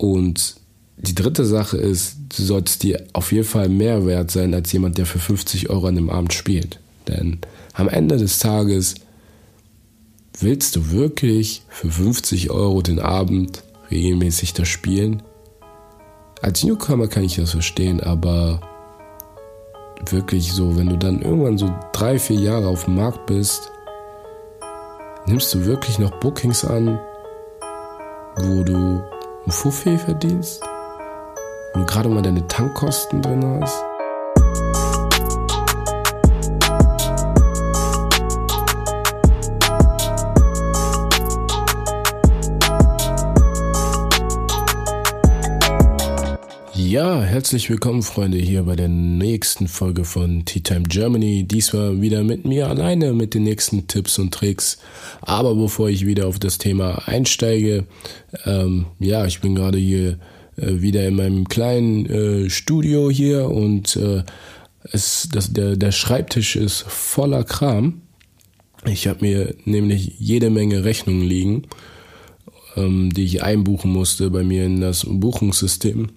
Und die dritte Sache ist, du solltest dir auf jeden Fall mehr wert sein als jemand, der für 50 Euro an dem Abend spielt. Denn am Ende des Tages willst du wirklich für 50 Euro den Abend regelmäßig da spielen? Als Newcomer kann ich das verstehen, aber wirklich so, wenn du dann irgendwann so drei, vier Jahre auf dem Markt bist, nimmst du wirklich noch Bookings an, wo du ein Fuffi verdienst? Du gerade mal deine Tankkosten drin hast? Herzlich willkommen, Freunde, hier bei der nächsten Folge von Tea Time Germany. Diesmal wieder mit mir alleine mit den nächsten Tipps und Tricks. Aber bevor ich wieder auf das Thema einsteige, ähm, ja, ich bin gerade hier äh, wieder in meinem kleinen äh, Studio hier und äh, es, das, der, der Schreibtisch ist voller Kram. Ich habe mir nämlich jede Menge Rechnungen liegen, ähm, die ich einbuchen musste bei mir in das Buchungssystem.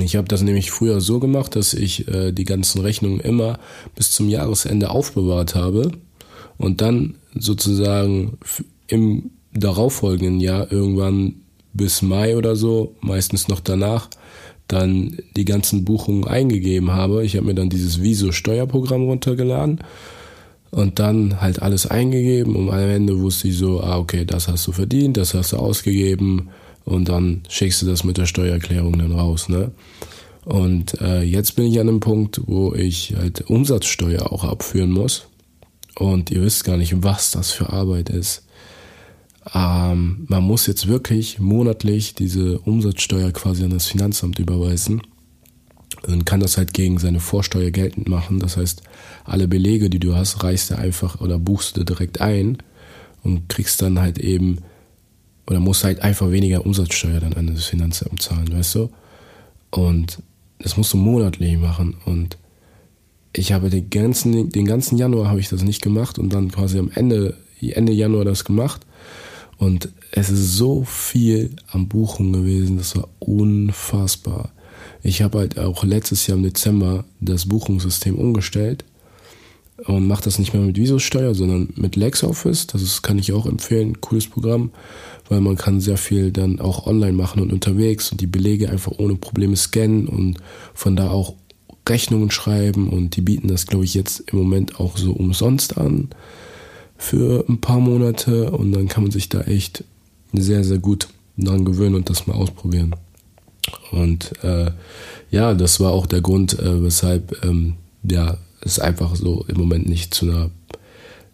Ich habe das nämlich früher so gemacht, dass ich äh, die ganzen Rechnungen immer bis zum Jahresende aufbewahrt habe und dann sozusagen im darauffolgenden Jahr irgendwann bis Mai oder so, meistens noch danach, dann die ganzen Buchungen eingegeben habe. Ich habe mir dann dieses Viso-Steuerprogramm runtergeladen und dann halt alles eingegeben und am Ende wusste ich so, ah okay, das hast du verdient, das hast du ausgegeben und dann schickst du das mit der Steuererklärung dann raus. Ne? Und äh, jetzt bin ich an einem Punkt, wo ich halt Umsatzsteuer auch abführen muss. Und ihr wisst gar nicht, was das für Arbeit ist. Ähm, man muss jetzt wirklich monatlich diese Umsatzsteuer quasi an das Finanzamt überweisen und kann das halt gegen seine Vorsteuer geltend machen. Das heißt, alle Belege, die du hast, reichst du einfach oder buchst du direkt ein und kriegst dann halt eben oder muss halt einfach weniger Umsatzsteuer dann an das Finanzamt zahlen, weißt du? Und das musst du monatlich machen und ich habe den ganzen, den ganzen Januar habe ich das nicht gemacht und dann quasi am Ende, Ende Januar das gemacht und es ist so viel am Buchen gewesen, das war unfassbar. Ich habe halt auch letztes Jahr im Dezember das Buchungssystem umgestellt und mache das nicht mehr mit Visosteuer, sondern mit LexOffice. Das ist, kann ich auch empfehlen, cooles Programm, weil man kann sehr viel dann auch online machen und unterwegs und die Belege einfach ohne Probleme scannen und von da auch Rechnungen schreiben und die bieten das, glaube ich, jetzt im Moment auch so umsonst an für ein paar Monate und dann kann man sich da echt sehr, sehr gut dran gewöhnen und das mal ausprobieren. Und äh, ja, das war auch der Grund, äh, weshalb ähm, ja, es einfach so im Moment nicht zu einer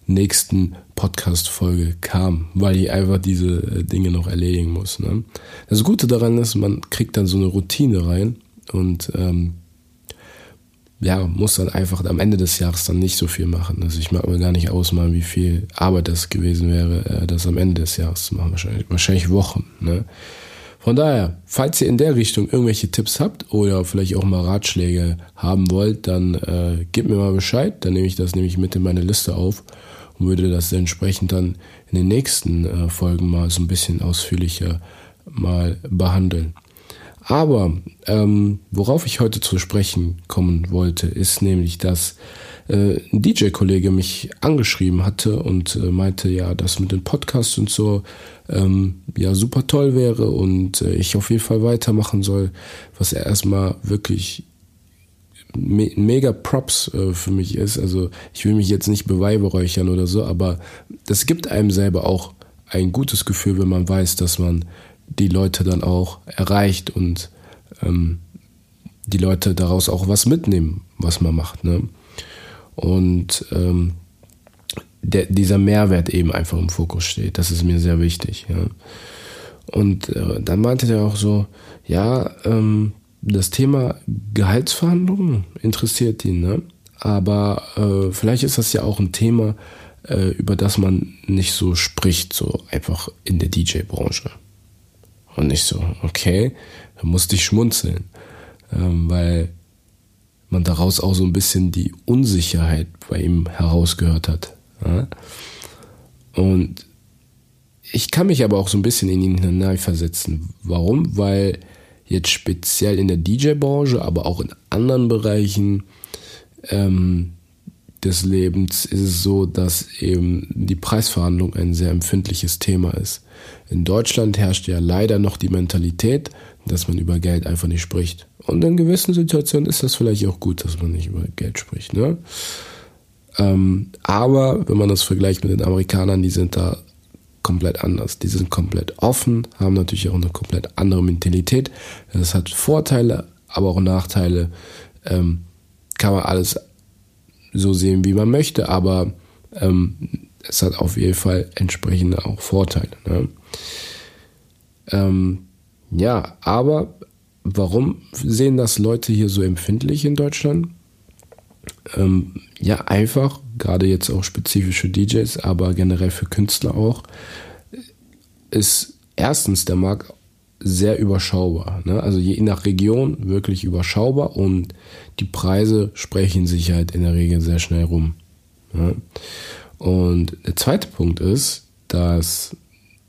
nächsten Podcast-Folge kam, weil ich einfach diese äh, Dinge noch erledigen muss. Ne? Das Gute daran ist, man kriegt dann so eine Routine rein und ähm, ja, muss dann einfach am Ende des Jahres dann nicht so viel machen. Also ich mag mir gar nicht ausmalen, wie viel Arbeit das gewesen wäre, äh, das am Ende des Jahres zu machen. Wahrscheinlich, wahrscheinlich Wochen. Ne? Von daher, falls ihr in der Richtung irgendwelche Tipps habt oder vielleicht auch mal Ratschläge haben wollt, dann äh, gebt mir mal Bescheid. Dann nehme ich das nämlich mit in meine Liste auf und würde das entsprechend dann in den nächsten äh, Folgen mal so ein bisschen ausführlicher mal behandeln. Aber ähm, worauf ich heute zu sprechen kommen wollte, ist nämlich, dass äh, ein DJ-Kollege mich angeschrieben hatte und äh, meinte, ja, das mit den Podcasts und so ähm, ja super toll wäre und äh, ich auf jeden Fall weitermachen soll, was er erstmal wirklich me mega Props äh, für mich ist. Also ich will mich jetzt nicht beweihräuchern oder so, aber das gibt einem selber auch ein gutes Gefühl, wenn man weiß, dass man die Leute dann auch erreicht und ähm, die Leute daraus auch was mitnehmen, was man macht. Ne? Und ähm, der, dieser Mehrwert eben einfach im Fokus steht. Das ist mir sehr wichtig. Ja. Und äh, dann meinte er auch so, ja, ähm, das Thema Gehaltsverhandlungen interessiert ihn, ne? aber äh, vielleicht ist das ja auch ein Thema, äh, über das man nicht so spricht, so einfach in der DJ-Branche. Und ich so, okay, da musste ich schmunzeln, ähm, weil man daraus auch so ein bisschen die Unsicherheit bei ihm herausgehört hat. Ja? Und ich kann mich aber auch so ein bisschen in ihn hineinversetzen. Warum? Weil jetzt speziell in der DJ-Branche, aber auch in anderen Bereichen ähm, des Lebens ist es so, dass eben die Preisverhandlung ein sehr empfindliches Thema ist. In Deutschland herrscht ja leider noch die Mentalität, dass man über Geld einfach nicht spricht. Und in gewissen Situationen ist das vielleicht auch gut, dass man nicht über Geld spricht. Ne? Ähm, aber wenn man das vergleicht mit den Amerikanern, die sind da komplett anders. Die sind komplett offen, haben natürlich auch eine komplett andere Mentalität. Das hat Vorteile, aber auch Nachteile. Ähm, kann man alles so sehen, wie man möchte, aber ähm, es hat auf jeden Fall entsprechende auch Vorteile. Ne? Ähm, ja, aber warum sehen das Leute hier so empfindlich in Deutschland? Ähm, ja, einfach, gerade jetzt auch spezifisch für DJs, aber generell für Künstler auch, ist erstens der Markt sehr überschaubar. Ne? Also je nach Region wirklich überschaubar und die Preise sprechen sich halt in der Regel sehr schnell rum. Ne? Und der zweite Punkt ist, dass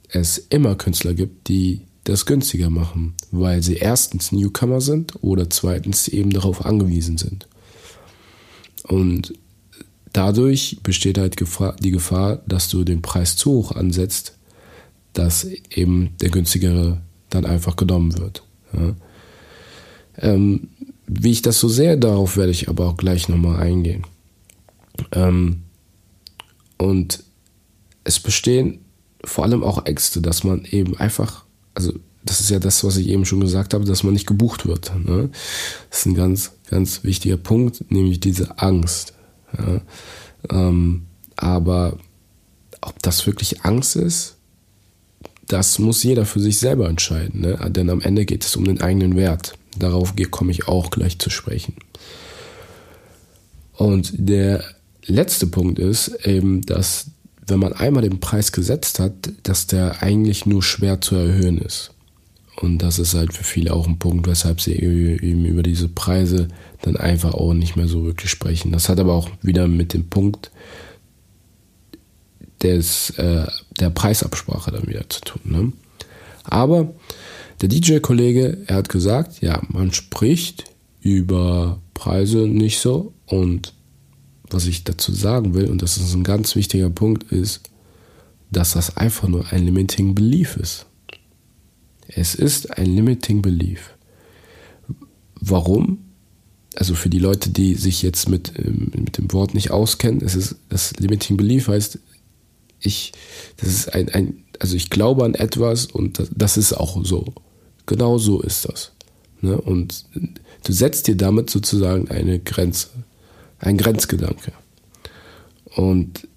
es immer Künstler gibt, die das günstiger machen, weil sie erstens Newcomer sind oder zweitens eben darauf angewiesen sind. Und dadurch besteht halt die Gefahr, dass du den Preis zu hoch ansetzt, dass eben der günstigere dann einfach genommen wird. Ja. Ähm, wie ich das so sehe, darauf werde ich aber auch gleich nochmal eingehen. Ähm, und es bestehen vor allem auch Ängste, dass man eben einfach, also das ist ja das, was ich eben schon gesagt habe, dass man nicht gebucht wird. Ne? Das ist ein ganz, ganz wichtiger Punkt, nämlich diese Angst. Ja? Ähm, aber ob das wirklich Angst ist, das muss jeder für sich selber entscheiden. Ne? Denn am Ende geht es um den eigenen Wert. Darauf komme ich auch gleich zu sprechen. Und der letzte Punkt ist eben, dass wenn man einmal den Preis gesetzt hat, dass der eigentlich nur schwer zu erhöhen ist. Und das ist halt für viele auch ein Punkt, weshalb sie eben über diese Preise dann einfach auch nicht mehr so wirklich sprechen. Das hat aber auch wieder mit dem Punkt des, äh, der Preisabsprache dann wieder zu tun. Ne? Aber der DJ-Kollege, er hat gesagt, ja, man spricht über Preise nicht so und was ich dazu sagen will, und das ist ein ganz wichtiger Punkt, ist, dass das einfach nur ein Limiting Belief ist. Es ist ein Limiting Belief. Warum? Also für die Leute, die sich jetzt mit, ähm, mit dem Wort nicht auskennen, es ist, das Limiting Belief heißt, ich, das ist ein, ein, also ich glaube an etwas und das, das ist auch so. Genau so ist das. Ne? Und du setzt dir damit sozusagen eine Grenze ein Grenzgedanke. Und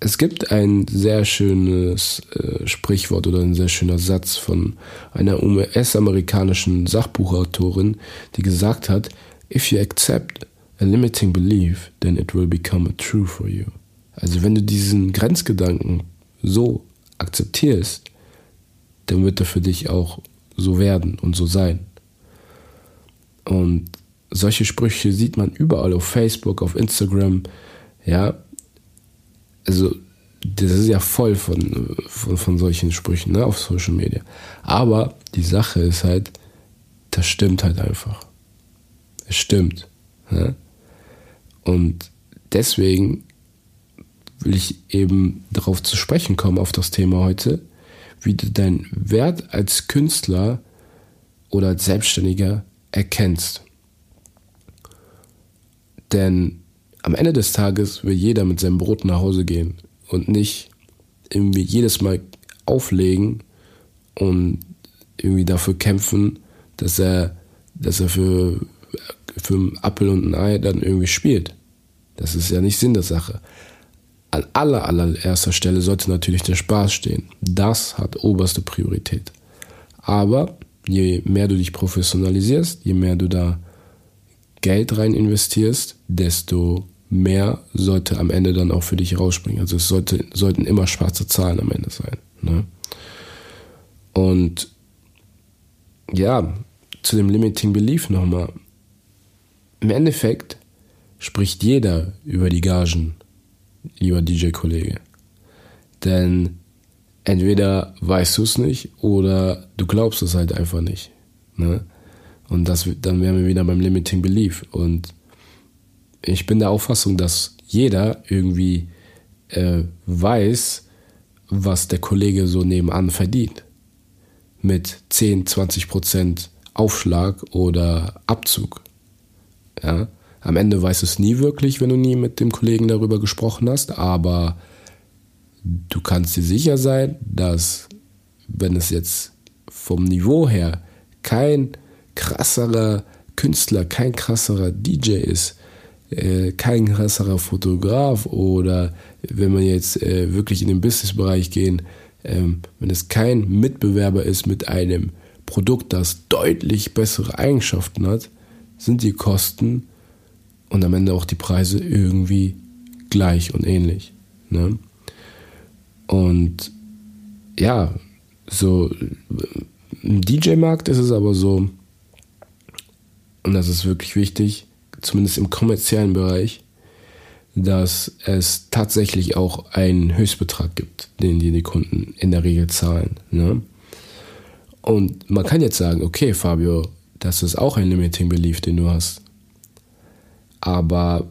es gibt ein sehr schönes äh, Sprichwort oder ein sehr schöner Satz von einer US-amerikanischen Sachbuchautorin, die gesagt hat, If you accept a limiting belief, then it will become a true for you. Also wenn du diesen Grenzgedanken so akzeptierst, dann wird er für dich auch so werden und so sein. Und solche Sprüche sieht man überall auf Facebook, auf Instagram. Ja, also das ist ja voll von, von, von solchen Sprüchen ne, auf Social Media. Aber die Sache ist halt, das stimmt halt einfach. Es stimmt. Ne? Und deswegen will ich eben darauf zu sprechen kommen, auf das Thema heute, wie du deinen Wert als Künstler oder als Selbstständiger erkennst. Denn am Ende des Tages will jeder mit seinem Brot nach Hause gehen und nicht irgendwie jedes Mal auflegen und irgendwie dafür kämpfen, dass er, dass er für, für einen Apfel und ein Ei dann irgendwie spielt. Das ist ja nicht Sinn der Sache. An aller, allererster Stelle sollte natürlich der Spaß stehen. Das hat oberste Priorität. Aber je mehr du dich professionalisierst, je mehr du da Geld rein investierst, desto mehr sollte am Ende dann auch für dich rausspringen. Also es sollte, sollten immer schwarze Zahlen am Ende sein. Ne? Und ja, zu dem Limiting Belief nochmal. Im Endeffekt spricht jeder über die Gagen, lieber DJ-Kollege. Denn entweder weißt du es nicht oder du glaubst es halt einfach nicht. Ne? Und das, dann wären wir wieder beim Limiting Belief. Und ich bin der Auffassung, dass jeder irgendwie äh, weiß, was der Kollege so nebenan verdient. Mit 10, 20 Prozent Aufschlag oder Abzug. Ja? Am Ende weiß es nie wirklich, wenn du nie mit dem Kollegen darüber gesprochen hast, aber du kannst dir sicher sein, dass wenn es jetzt vom Niveau her kein krasserer Künstler, kein krasserer DJ ist, äh, kein krasserer Fotograf oder wenn wir jetzt äh, wirklich in den Businessbereich gehen, ähm, wenn es kein Mitbewerber ist mit einem Produkt, das deutlich bessere Eigenschaften hat, sind die Kosten und am Ende auch die Preise irgendwie gleich und ähnlich. Ne? Und ja, so im DJ-Markt ist es aber so, und das ist wirklich wichtig, zumindest im kommerziellen Bereich, dass es tatsächlich auch einen Höchstbetrag gibt, den die, Kunden in der Regel zahlen. Ne? Und man kann jetzt sagen, okay, Fabio, das ist auch ein Limiting Belief, den du hast. Aber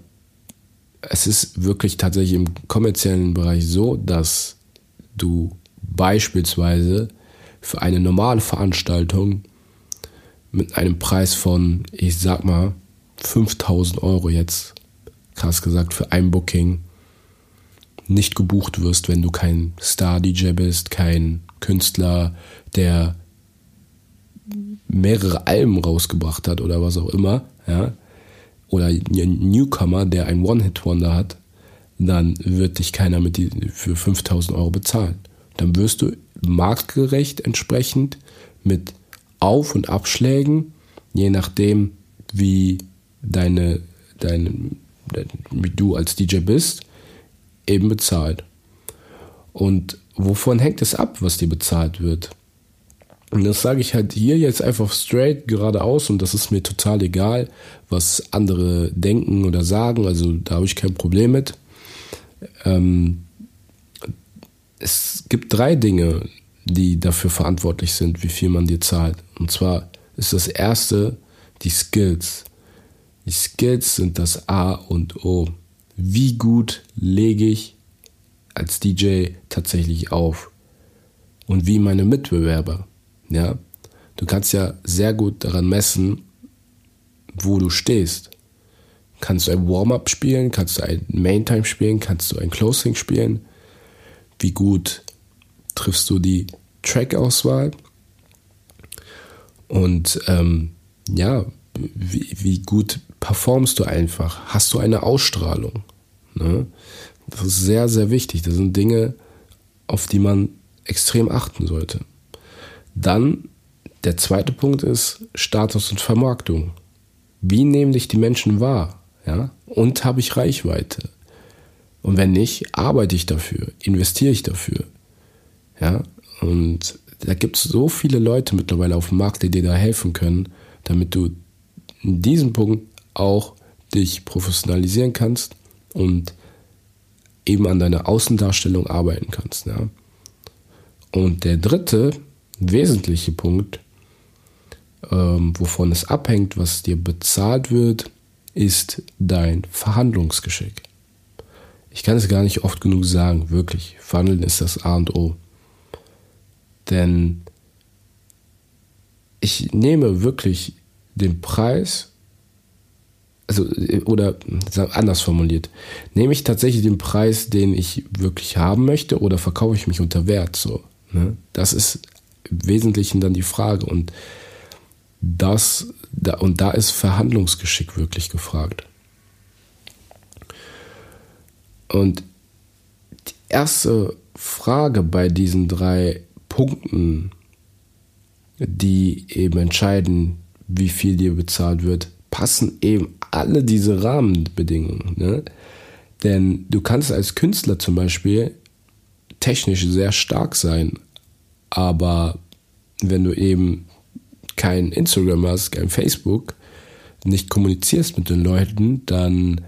es ist wirklich tatsächlich im kommerziellen Bereich so, dass du beispielsweise für eine normale Veranstaltung mit einem Preis von, ich sag mal, 5000 Euro jetzt, krass gesagt, für ein Booking nicht gebucht wirst, wenn du kein Star-DJ bist, kein Künstler, der mehrere Alben rausgebracht hat oder was auch immer, ja, oder ein Newcomer, der ein One-Hit-Wonder hat, dann wird dich keiner mit die, für 5000 Euro bezahlen. Dann wirst du marktgerecht entsprechend mit Auf- und Abschlägen, je nachdem, wie deine, deine, wie du als DJ bist, eben bezahlt. Und wovon hängt es ab, was dir bezahlt wird? Und das sage ich halt hier jetzt einfach straight geradeaus und das ist mir total egal, was andere denken oder sagen. Also da habe ich kein Problem mit. Ähm, es gibt drei Dinge, die dafür verantwortlich sind, wie viel man dir zahlt. Und zwar ist das erste die Skills. Die Skills sind das A und O. Wie gut lege ich als DJ tatsächlich auf? Und wie meine Mitbewerber? Ja, du kannst ja sehr gut daran messen, wo du stehst. Kannst du ein Warm-up spielen? Kannst du ein Main-Time spielen? Kannst du ein Closing spielen? Wie gut triffst du die Track-Auswahl? Und ähm, ja, wie, wie, gut performst du einfach? Hast du eine Ausstrahlung? Ne? Das ist sehr, sehr wichtig. Das sind Dinge, auf die man extrem achten sollte. Dann der zweite Punkt ist Status und Vermarktung. Wie nehmen dich die Menschen wahr? Ja? Und habe ich Reichweite? Und wenn nicht, arbeite ich dafür, investiere ich dafür. Ja? Und da gibt es so viele Leute mittlerweile auf dem Markt, die dir da helfen können, damit du in diesem Punkt auch dich professionalisieren kannst und eben an deiner Außendarstellung arbeiten kannst. Ja? Und der dritte wesentliche Punkt, ähm, wovon es abhängt, was dir bezahlt wird, ist dein Verhandlungsgeschick. Ich kann es gar nicht oft genug sagen, wirklich. Verhandeln ist das A und O. Denn ich nehme wirklich den Preis, also, oder anders formuliert, nehme ich tatsächlich den Preis, den ich wirklich haben möchte, oder verkaufe ich mich unter Wert? So, ne? Das ist im Wesentlichen dann die Frage. Und das, da, und da ist Verhandlungsgeschick wirklich gefragt. Und die erste Frage bei diesen drei Punkten, die eben entscheiden, wie viel dir bezahlt wird, passen eben alle diese Rahmenbedingungen. Ne? Denn du kannst als Künstler zum Beispiel technisch sehr stark sein, aber wenn du eben kein Instagram hast, kein Facebook, nicht kommunizierst mit den Leuten, dann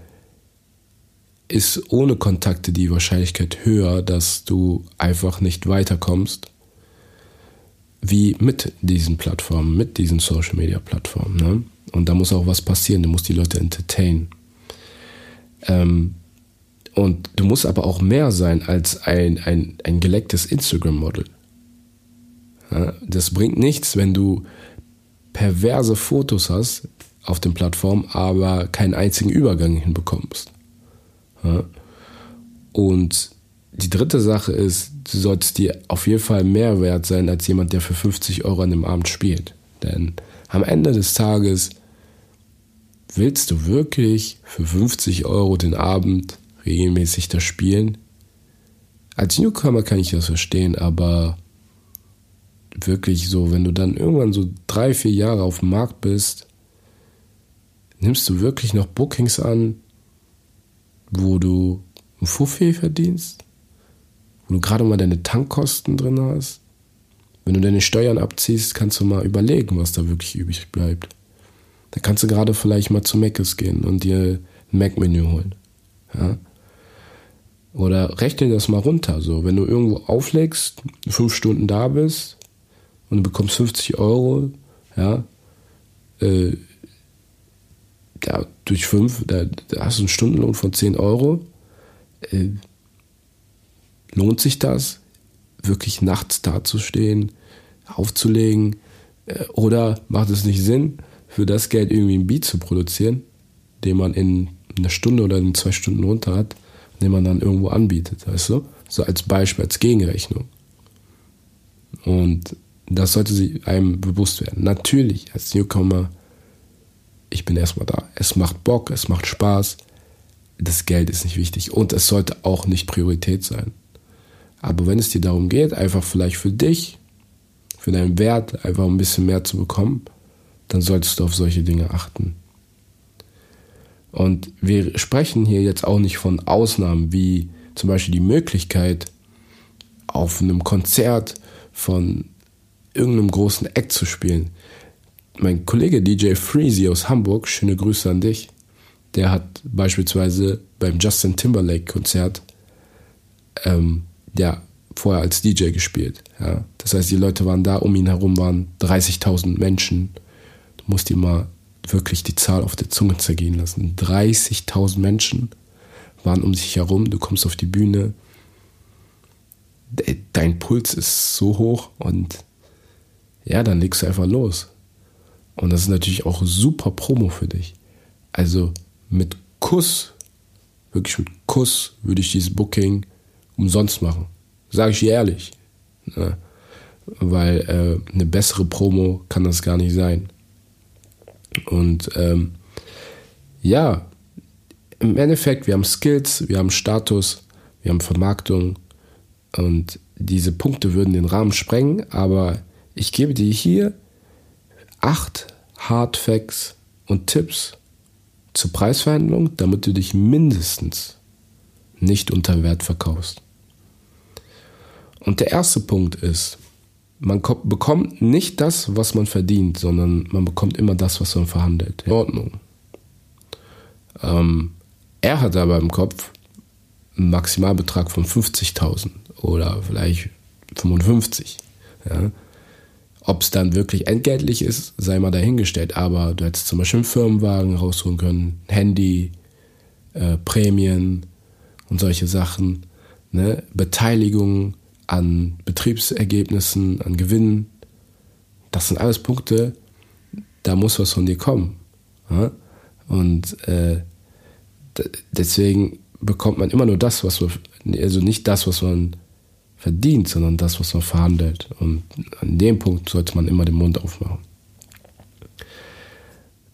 ist ohne Kontakte die Wahrscheinlichkeit höher, dass du einfach nicht weiterkommst, wie mit diesen Plattformen, mit diesen Social Media Plattformen. Ne? Und da muss auch was passieren, du musst die Leute entertainen. Ähm, und du musst aber auch mehr sein als ein, ein, ein gelecktes Instagram-Model. Ja, das bringt nichts, wenn du perverse Fotos hast auf den Plattformen, aber keinen einzigen Übergang hinbekommst. Ja? Und die dritte Sache ist, du solltest dir auf jeden Fall mehr wert sein als jemand, der für 50 Euro an dem Abend spielt. Denn am Ende des Tages willst du wirklich für 50 Euro den Abend regelmäßig das spielen? Als Newcomer kann ich das verstehen, aber wirklich so, wenn du dann irgendwann so drei, vier Jahre auf dem Markt bist, nimmst du wirklich noch Bookings an, wo du ein Fuffi verdienst, wo du gerade mal deine Tankkosten drin hast. Wenn du deine Steuern abziehst, kannst du mal überlegen, was da wirklich übrig bleibt. Da kannst du gerade vielleicht mal zu Mc's gehen und dir ein Mac-Menü holen. Ja? Oder rechne das mal runter. So, wenn du irgendwo auflegst, fünf Stunden da bist und du bekommst 50 Euro, ja, äh, da, durch fünf, da, da, hast du einen Stundenlohn von 10 Euro. Äh, lohnt sich das, wirklich nachts dazustehen, aufzulegen? Äh, oder macht es nicht Sinn, für das Geld irgendwie ein Beat zu produzieren, den man in einer Stunde oder in zwei Stunden runter hat, den man dann irgendwo anbietet, weißt du? So als Beispiel, als Gegenrechnung. Und das sollte sich einem bewusst werden. Natürlich, als Newcomer, ich bin erstmal da. Es macht Bock, es macht Spaß. Das Geld ist nicht wichtig und es sollte auch nicht Priorität sein. Aber wenn es dir darum geht, einfach vielleicht für dich, für deinen Wert einfach ein bisschen mehr zu bekommen, dann solltest du auf solche Dinge achten. Und wir sprechen hier jetzt auch nicht von Ausnahmen, wie zum Beispiel die Möglichkeit, auf einem Konzert von irgendeinem großen Act zu spielen. Mein Kollege DJ Freezy aus Hamburg, schöne Grüße an dich, der hat beispielsweise beim Justin Timberlake Konzert ähm, ja, vorher als DJ gespielt. Ja. Das heißt, die Leute waren da, um ihn herum waren 30.000 Menschen. Du musst dir mal wirklich die Zahl auf der Zunge zergehen lassen. 30.000 Menschen waren um sich herum, du kommst auf die Bühne, dein Puls ist so hoch und ja, dann legst du einfach los. Und das ist natürlich auch super Promo für dich. Also mit Kuss, wirklich mit Kuss würde ich dieses Booking umsonst machen. Sage ich dir ehrlich. Ne? Weil äh, eine bessere Promo kann das gar nicht sein. Und ähm, ja, im Endeffekt, wir haben Skills, wir haben Status, wir haben Vermarktung und diese Punkte würden den Rahmen sprengen, aber ich gebe dir hier acht Hard Facts und Tipps zur Preisverhandlung, damit du dich mindestens nicht unter Wert verkaufst. Und der erste Punkt ist, man bekommt nicht das, was man verdient, sondern man bekommt immer das, was man verhandelt. In Ordnung. Ähm, er hat aber im Kopf einen Maximalbetrag von 50.000 oder vielleicht 55. Ja. Ob es dann wirklich entgeltlich ist, sei mal dahingestellt. Aber du hättest zum Beispiel einen Firmenwagen rausholen können, Handy, äh, Prämien und solche Sachen, ne? Beteiligung an Betriebsergebnissen, an Gewinnen. Das sind alles Punkte, da muss was von dir kommen. Und äh, deswegen bekommt man immer nur das, was man, also nicht das, was man verdient, sondern das, was man verhandelt. Und an dem Punkt sollte man immer den Mund aufmachen.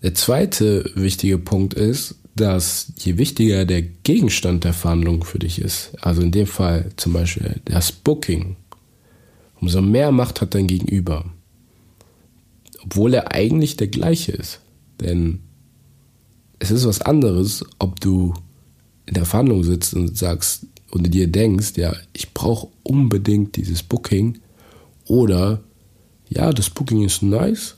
Der zweite wichtige Punkt ist, dass je wichtiger der Gegenstand der Verhandlung für dich ist, also in dem Fall zum Beispiel das Booking, umso mehr Macht hat dein Gegenüber. Obwohl er eigentlich der gleiche ist. Denn es ist was anderes, ob du in der Verhandlung sitzt und sagst und dir denkst, ja, ich brauche unbedingt dieses Booking oder ja, das Booking ist nice,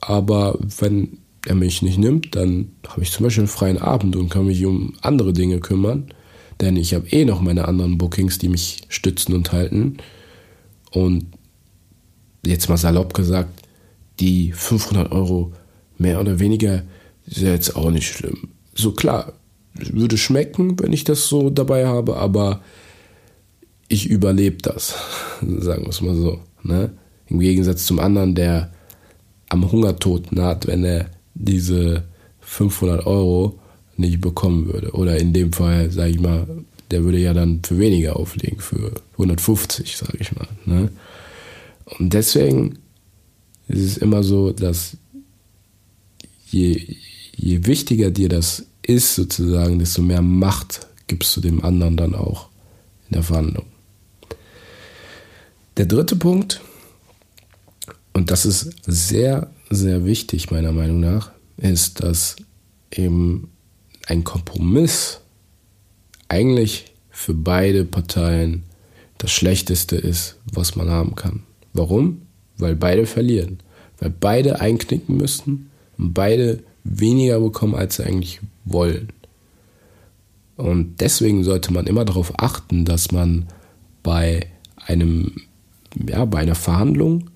aber wenn er mich nicht nimmt, dann habe ich zum Beispiel einen freien Abend und kann mich um andere Dinge kümmern. denn ich habe eh noch meine anderen Bookings, die mich stützen und halten. Und jetzt mal salopp gesagt, die 500 Euro mehr oder weniger ist ja jetzt auch nicht schlimm. So klar, würde schmecken, wenn ich das so dabei habe, aber ich überlebe das, sagen wir es mal so. Ne? Im Gegensatz zum anderen, der am Hungertod naht, wenn er diese 500 Euro nicht bekommen würde. Oder in dem Fall, sage ich mal, der würde ja dann für weniger auflegen, für 150, sage ich mal. Ne? Und deswegen ist es immer so, dass je, je wichtiger dir das ist, sozusagen, desto mehr Macht gibst du dem anderen dann auch in der Verhandlung. Der dritte Punkt, und das ist sehr, sehr wichtig meiner Meinung nach, ist, dass eben ein Kompromiss eigentlich für beide Parteien das Schlechteste ist, was man haben kann. Warum? Weil beide verlieren. Weil beide einknicken müssen und beide weniger bekommen, als sie eigentlich wollen. Und deswegen sollte man immer darauf achten, dass man bei einem, ja, bei einer Verhandlung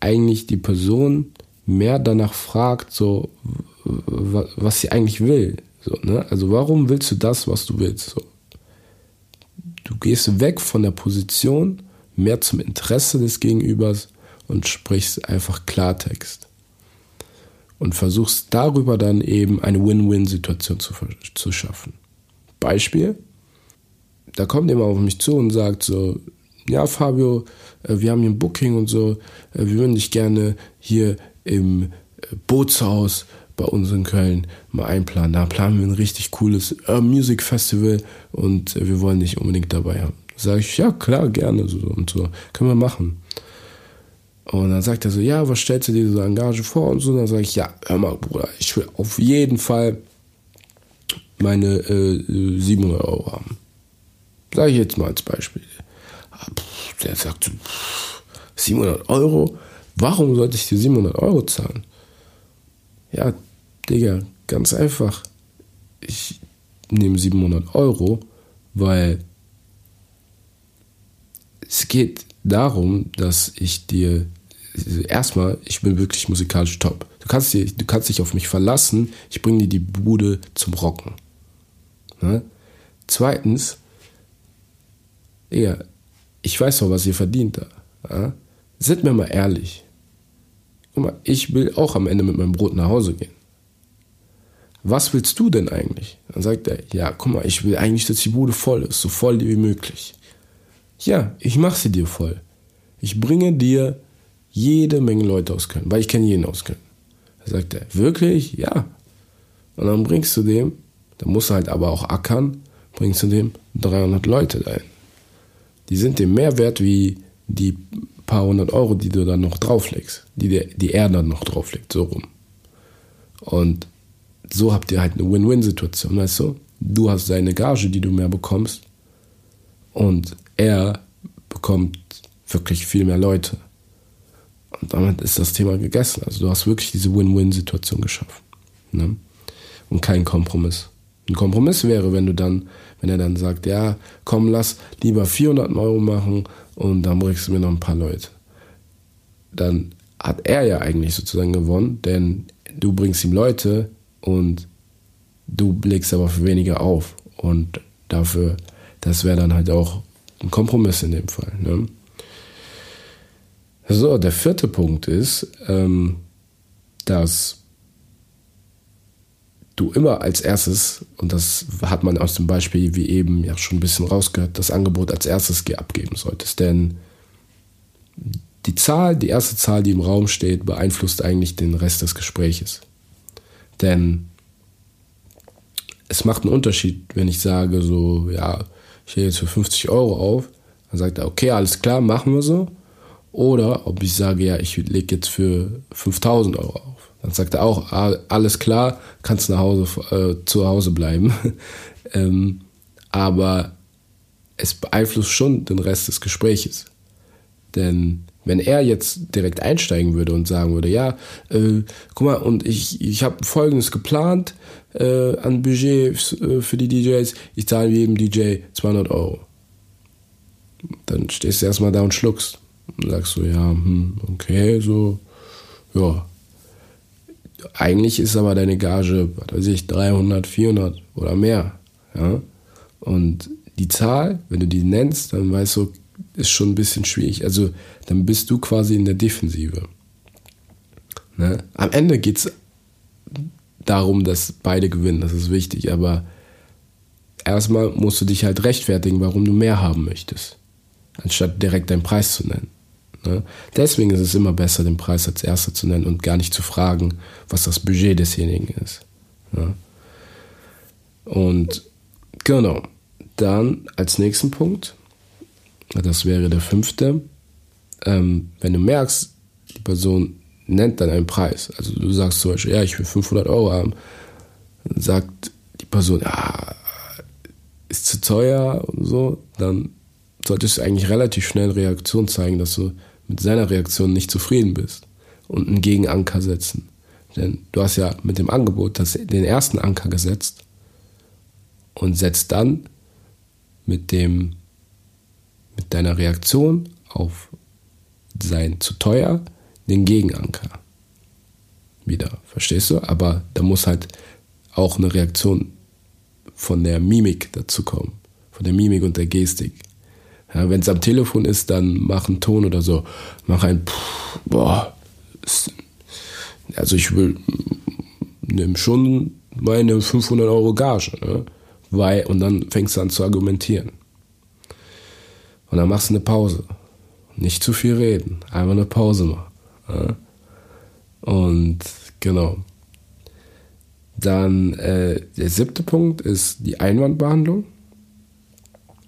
eigentlich die Person mehr danach fragt, so, was sie eigentlich will. So, ne? Also warum willst du das, was du willst? So. Du gehst weg von der Position, mehr zum Interesse des Gegenübers und sprichst einfach Klartext. Und versuchst darüber dann eben eine Win-Win-Situation zu, zu schaffen. Beispiel, da kommt jemand auf mich zu und sagt so, ja Fabio, äh, wir haben hier ein Booking und so, äh, wir würden dich gerne hier im äh, Bootshaus bei uns in Köln mal einplanen. Da planen wir ein richtig cooles Music Festival und wir wollen dich unbedingt dabei haben. Sag ich, ja klar, gerne so und so, können wir machen. Und dann sagt er so, ja, was stellst du dir so Engage vor und so. Und dann sage ich, ja, hör mal, Bruder, ich will auf jeden Fall meine äh, 700 Euro haben. Sage ich jetzt mal als Beispiel. Ah, der sagt so, 700 Euro? Warum sollte ich dir 700 Euro zahlen? Ja, Digga, ganz einfach. Ich nehme 700 Euro, weil es geht darum, dass ich dir erstmal, ich bin wirklich musikalisch top. Du kannst, dir, du kannst dich auf mich verlassen, ich bringe dir die Bude zum Rocken. Ne? Zweitens, ja, ich weiß doch, was ihr verdient da. Ja? Seid mir mal ehrlich. Ich will auch am Ende mit meinem Brot nach Hause gehen. Was willst du denn eigentlich? Dann sagt er, ja, guck mal, ich will eigentlich, dass die Bude voll ist, so voll wie möglich. Ja, ich mache sie dir voll. Ich bringe dir jede Menge Leute aus Köln, weil ich kenne jeden aus Köln. Da sagt er, wirklich? Ja. Und dann bringst du dem, da musst du halt aber auch ackern, bringst du dem 300 Leute ein. Die sind dem mehr wert wie die paar hundert Euro, die du dann noch drauflegst, die, der, die er dann noch drauflegt, so rum. Und so habt ihr halt eine Win-Win-Situation, weißt du? Du hast seine Gage, die du mehr bekommst und er bekommt wirklich viel mehr Leute. Und damit ist das Thema gegessen. Also du hast wirklich diese Win-Win-Situation geschaffen. Ne? Und kein Kompromiss. Ein Kompromiss wäre, wenn du dann, wenn er dann sagt, ja, komm, lass lieber 400 Euro machen und dann bringst du mir noch ein paar Leute. Dann hat er ja eigentlich sozusagen gewonnen, denn du bringst ihm Leute und du legst aber für weniger auf. Und dafür, das wäre dann halt auch ein Kompromiss in dem Fall. Ne? So, der vierte Punkt ist, ähm, dass du immer als erstes, und das hat man aus dem Beispiel wie eben ja schon ein bisschen rausgehört, das Angebot als erstes abgeben solltest. Denn die Zahl, die erste Zahl, die im Raum steht, beeinflusst eigentlich den Rest des Gespräches. Denn es macht einen Unterschied, wenn ich sage, so, ja, ich stehe jetzt für 50 Euro auf, dann sagt er, okay, alles klar, machen wir so. Oder ob ich sage, ja, ich lege jetzt für 5000 Euro auf. Dann sagt er auch, alles klar, kannst nach Hause, äh, zu Hause bleiben. ähm, aber es beeinflusst schon den Rest des Gespräches. Denn Wenn er jetzt direkt einsteigen würde und sagen würde, ja, äh, guck mal, und ich, ich habe Folgendes geplant äh, an Budget äh, für die DJs, ich zahle jedem DJ 200 Euro. Dann stehst du erstmal da und schluckst. Und sagst so, ja, hm, okay, so, ja. Eigentlich ist aber deine Gage, was weiß ich, 300, 400 oder mehr. Ja? Und die Zahl, wenn du die nennst, dann weißt du, ist schon ein bisschen schwierig. Also dann bist du quasi in der Defensive. Ne? Am Ende geht es darum, dass beide gewinnen, das ist wichtig, aber erstmal musst du dich halt rechtfertigen, warum du mehr haben möchtest, anstatt direkt deinen Preis zu nennen. Ne? Deswegen ist es immer besser, den Preis als erster zu nennen und gar nicht zu fragen, was das Budget desjenigen ist. Ne? Und genau, dann als nächsten Punkt, das wäre der fünfte, ähm, wenn du merkst, die Person nennt dann einen Preis, also du sagst zum Beispiel, ja, ich will 500 Euro haben, dann sagt die Person, ja, ist zu teuer und so, dann solltest du eigentlich relativ schnell Reaktion zeigen, dass du mit seiner Reaktion nicht zufrieden bist und einen Gegenanker setzen. Denn du hast ja mit dem Angebot das, den ersten Anker gesetzt und setzt dann mit dem mit deiner Reaktion auf sein zu teuer den Gegenanker wieder, verstehst du? Aber da muss halt auch eine Reaktion von der Mimik dazu kommen, von der Mimik und der Gestik. Ja, Wenn es am Telefon ist, dann mach einen Ton oder so, mach ein Pff, boah, also ich will nimm schon meine 500 Euro Gage, ne? weil und dann fängst du an zu argumentieren. Und dann machst du eine Pause. Nicht zu viel reden, einfach eine Pause machen. Ja? Und genau. Dann äh, der siebte Punkt ist die Einwandbehandlung.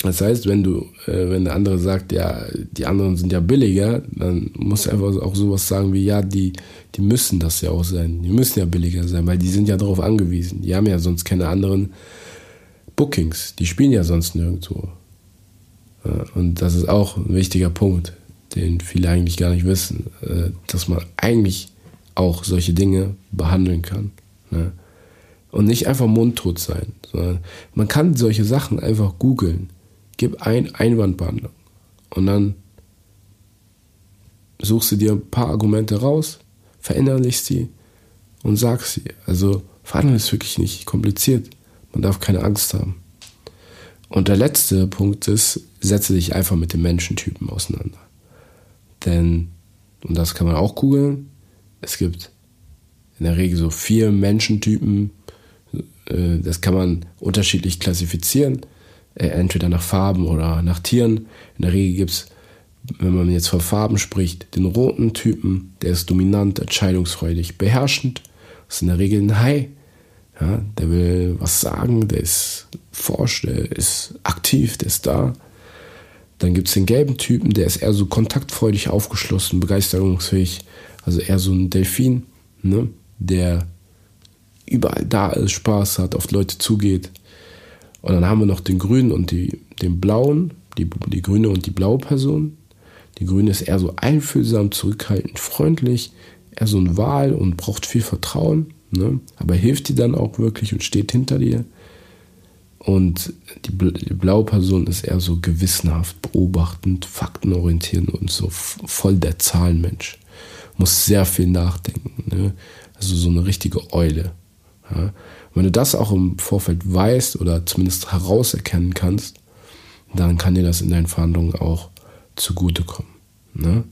Das heißt, wenn du, äh, wenn der andere sagt, ja, die anderen sind ja billiger, dann musst du einfach auch sowas sagen wie, ja, die, die müssen das ja auch sein. Die müssen ja billiger sein, weil die sind ja darauf angewiesen. Die haben ja sonst keine anderen Bookings. Die spielen ja sonst nirgendwo. Und das ist auch ein wichtiger Punkt, den viele eigentlich gar nicht wissen, äh, dass man eigentlich auch solche Dinge behandeln kann. Ne? Und nicht einfach mundtot sein, sondern man kann solche Sachen einfach googeln. Gib ein Einwandbehandlung und dann suchst du dir ein paar Argumente raus, verinnerlichst sie und sagst sie. Also Verhandeln ist wirklich nicht kompliziert. Man darf keine Angst haben. Und der letzte Punkt ist, setze dich einfach mit den Menschentypen auseinander. Denn, und das kann man auch googeln, es gibt in der Regel so vier Menschentypen, äh, das kann man unterschiedlich klassifizieren, äh, entweder nach Farben oder nach Tieren. In der Regel gibt es, wenn man jetzt von Farben spricht, den roten Typen, der ist dominant, entscheidungsfreudig, beherrschend. Das ist in der Regel ein Hai. Ja, der will was sagen, der ist forscht, der ist aktiv, der ist da. Dann gibt es den gelben Typen, der ist eher so kontaktfreudig aufgeschlossen, begeisterungsfähig. Also eher so ein Delfin, ne? der überall da ist, Spaß hat, auf Leute zugeht. Und dann haben wir noch den grünen und die, den blauen, die, die grüne und die blaue Person. Die grüne ist eher so einfühlsam, zurückhaltend, freundlich, eher so ein Wal und braucht viel Vertrauen, ne? aber hilft dir dann auch wirklich und steht hinter dir. Und die, blaue Person ist eher so gewissenhaft, beobachtend, faktenorientierend und so voll der Zahlenmensch. Muss sehr viel nachdenken. Ne? Also so eine richtige Eule. Ja? Wenn du das auch im Vorfeld weißt oder zumindest herauserkennen kannst, dann kann dir das in deinen Verhandlungen auch zugutekommen. Ne?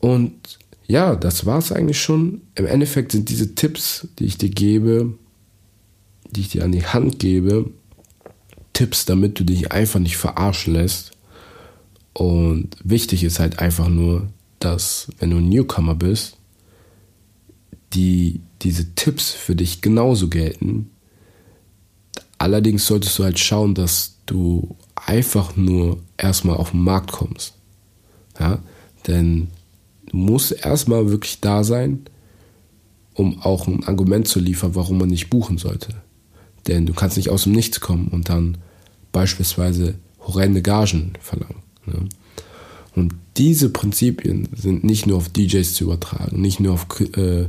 Und ja, das war es eigentlich schon. Im Endeffekt sind diese Tipps, die ich dir gebe, die ich dir an die Hand gebe, Tipps, damit du dich einfach nicht verarschen lässt. Und wichtig ist halt einfach nur, dass wenn du ein Newcomer bist, die, diese Tipps für dich genauso gelten. Allerdings solltest du halt schauen, dass du einfach nur erstmal auf den Markt kommst. Ja? Denn du musst erstmal wirklich da sein, um auch ein Argument zu liefern, warum man nicht buchen sollte. Denn du kannst nicht aus dem Nichts kommen und dann beispielsweise horrende Gagen verlangen. Ne? Und diese Prinzipien sind nicht nur auf DJs zu übertragen, nicht nur auf äh,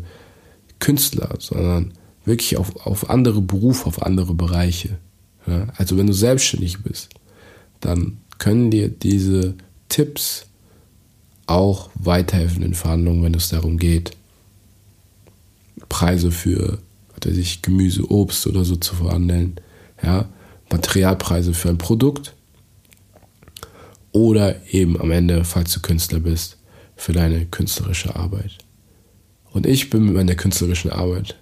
Künstler, sondern wirklich auf, auf andere Berufe, auf andere Bereiche. Ja? Also wenn du selbstständig bist, dann können dir diese Tipps auch weiterhelfen in Verhandlungen, wenn es darum geht, Preise für sich Gemüse, Obst oder so zu verhandeln, ja, Materialpreise für ein Produkt oder eben am Ende, falls du Künstler bist, für deine künstlerische Arbeit. Und ich bin mit meiner künstlerischen Arbeit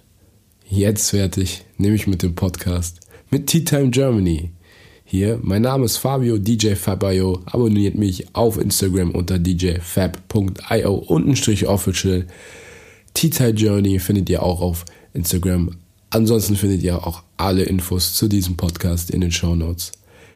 jetzt fertig, nämlich mit dem Podcast mit Tea Time Germany. Hier, mein Name ist Fabio, DJ Fabio. Abonniert mich auf Instagram unter djfab.io untenstrich official. Tea Time Journey findet ihr auch auf Instagram. Ansonsten findet ihr auch alle Infos zu diesem Podcast in den Show Notes.